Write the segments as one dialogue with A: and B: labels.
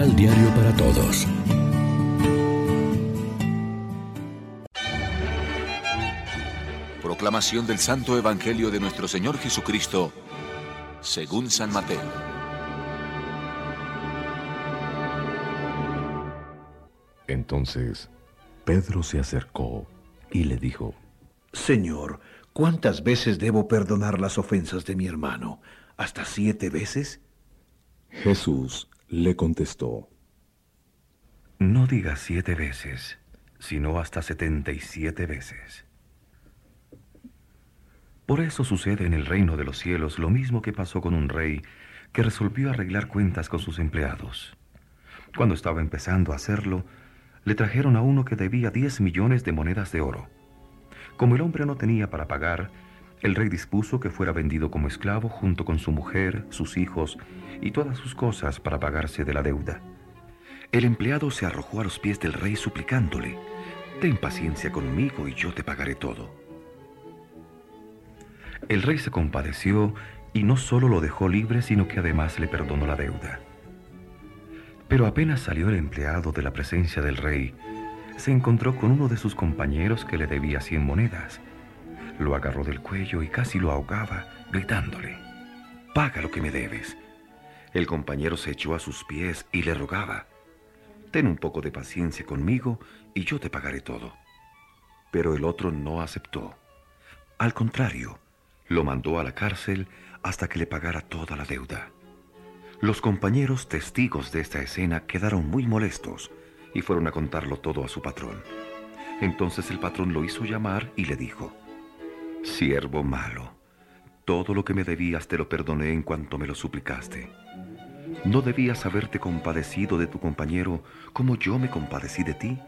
A: Misal Diario para Todos.
B: Proclamación del Santo Evangelio de nuestro Señor Jesucristo, según San Mateo.
C: Entonces Pedro se acercó y le dijo,
D: Señor, ¿cuántas veces debo perdonar las ofensas de mi hermano? ¿Hasta siete veces?
C: Jesús le contestó,
E: No digas siete veces, sino hasta setenta y siete veces. Por eso sucede en el reino de los cielos lo mismo que pasó con un rey que resolvió arreglar cuentas con sus empleados. Cuando estaba empezando a hacerlo, le trajeron a uno que debía diez millones de monedas de oro. Como el hombre no tenía para pagar, el rey dispuso que fuera vendido como esclavo junto con su mujer, sus hijos y todas sus cosas para pagarse de la deuda. El empleado se arrojó a los pies del rey suplicándole, Ten paciencia conmigo y yo te pagaré todo. El rey se compadeció y no solo lo dejó libre, sino que además le perdonó la deuda. Pero apenas salió el empleado de la presencia del rey, se encontró con uno de sus compañeros que le debía cien monedas. Lo agarró del cuello y casi lo ahogaba, gritándole, Paga lo que me debes. El compañero se echó a sus pies y le rogaba, Ten un poco de paciencia conmigo y yo te pagaré todo. Pero el otro no aceptó. Al contrario, lo mandó a la cárcel hasta que le pagara toda la deuda. Los compañeros testigos de esta escena quedaron muy molestos y fueron a contarlo todo a su patrón. Entonces el patrón lo hizo llamar y le dijo, Siervo malo, todo lo que me debías te lo perdoné en cuanto me lo suplicaste. ¿No debías haberte compadecido de tu compañero como yo me compadecí de ti?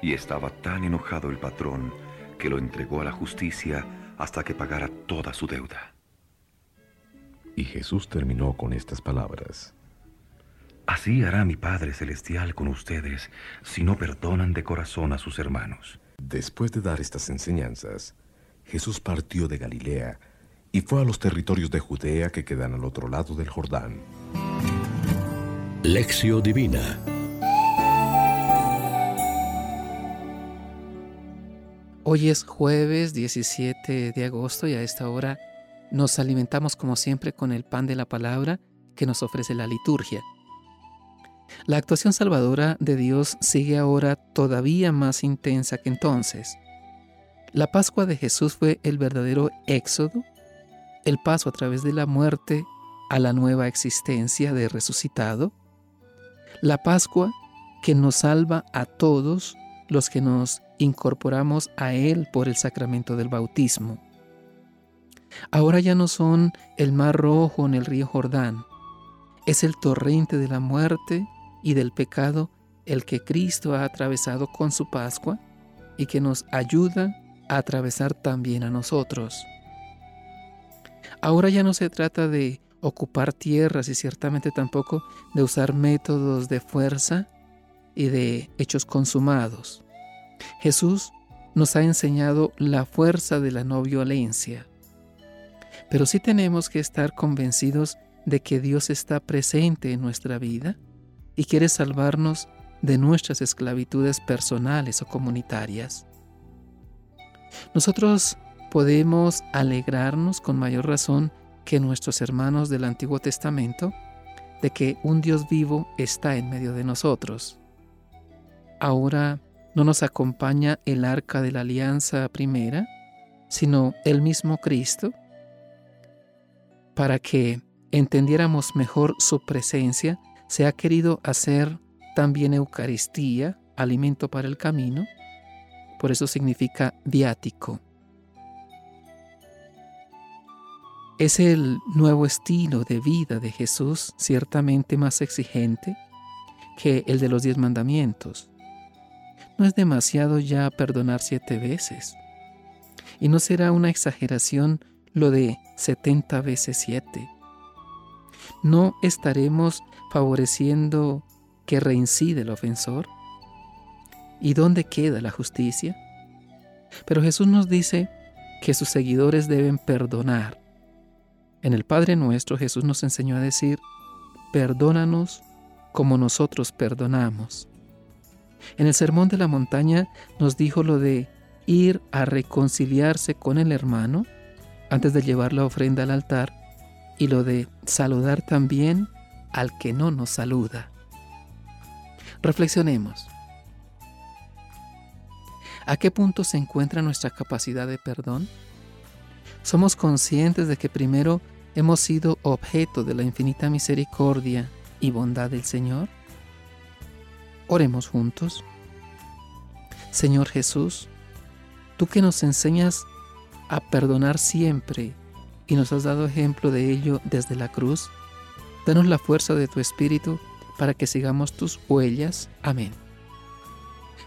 E: Y estaba tan enojado el patrón que lo entregó a la justicia hasta que pagara toda su deuda.
C: Y Jesús terminó con estas palabras.
E: Así hará mi Padre Celestial con ustedes si no perdonan de corazón a sus hermanos.
C: Después de dar estas enseñanzas, Jesús partió de Galilea y fue a los territorios de Judea que quedan al otro lado del Jordán.
A: Lección Divina
F: Hoy es jueves 17 de agosto y a esta hora nos alimentamos como siempre con el pan de la palabra que nos ofrece la liturgia. La actuación salvadora de Dios sigue ahora todavía más intensa que entonces. La Pascua de Jesús fue el verdadero éxodo, el paso a través de la muerte a la nueva existencia de resucitado. La Pascua que nos salva a todos los que nos incorporamos a Él por el sacramento del bautismo. Ahora ya no son el mar rojo en el río Jordán, es el torrente de la muerte y del pecado el que Cristo ha atravesado con su Pascua y que nos ayuda atravesar también a nosotros. Ahora ya no se trata de ocupar tierras y ciertamente tampoco de usar métodos de fuerza y de hechos consumados. Jesús nos ha enseñado la fuerza de la no violencia. Pero sí tenemos que estar convencidos de que Dios está presente en nuestra vida y quiere salvarnos de nuestras esclavitudes personales o comunitarias. Nosotros podemos alegrarnos con mayor razón que nuestros hermanos del Antiguo Testamento de que un Dios vivo está en medio de nosotros. Ahora no nos acompaña el arca de la alianza primera, sino el mismo Cristo, para que entendiéramos mejor su presencia, se ha querido hacer también Eucaristía, alimento para el camino, por eso significa viático. Es el nuevo estilo de vida de Jesús, ciertamente más exigente que el de los diez mandamientos. No es demasiado ya perdonar siete veces. Y no será una exageración lo de setenta veces siete. ¿No estaremos favoreciendo que reincide el ofensor? ¿Y dónde queda la justicia? Pero Jesús nos dice que sus seguidores deben perdonar. En el Padre nuestro Jesús nos enseñó a decir, perdónanos como nosotros perdonamos. En el Sermón de la Montaña nos dijo lo de ir a reconciliarse con el hermano antes de llevar la ofrenda al altar y lo de saludar también al que no nos saluda. Reflexionemos. ¿A qué punto se encuentra nuestra capacidad de perdón? ¿Somos conscientes de que primero hemos sido objeto de la infinita misericordia y bondad del Señor? Oremos juntos. Señor Jesús, tú que nos enseñas a perdonar siempre y nos has dado ejemplo de ello desde la cruz, danos la fuerza de tu Espíritu para que sigamos tus huellas. Amén.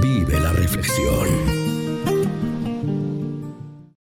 A: Vive la reflexión.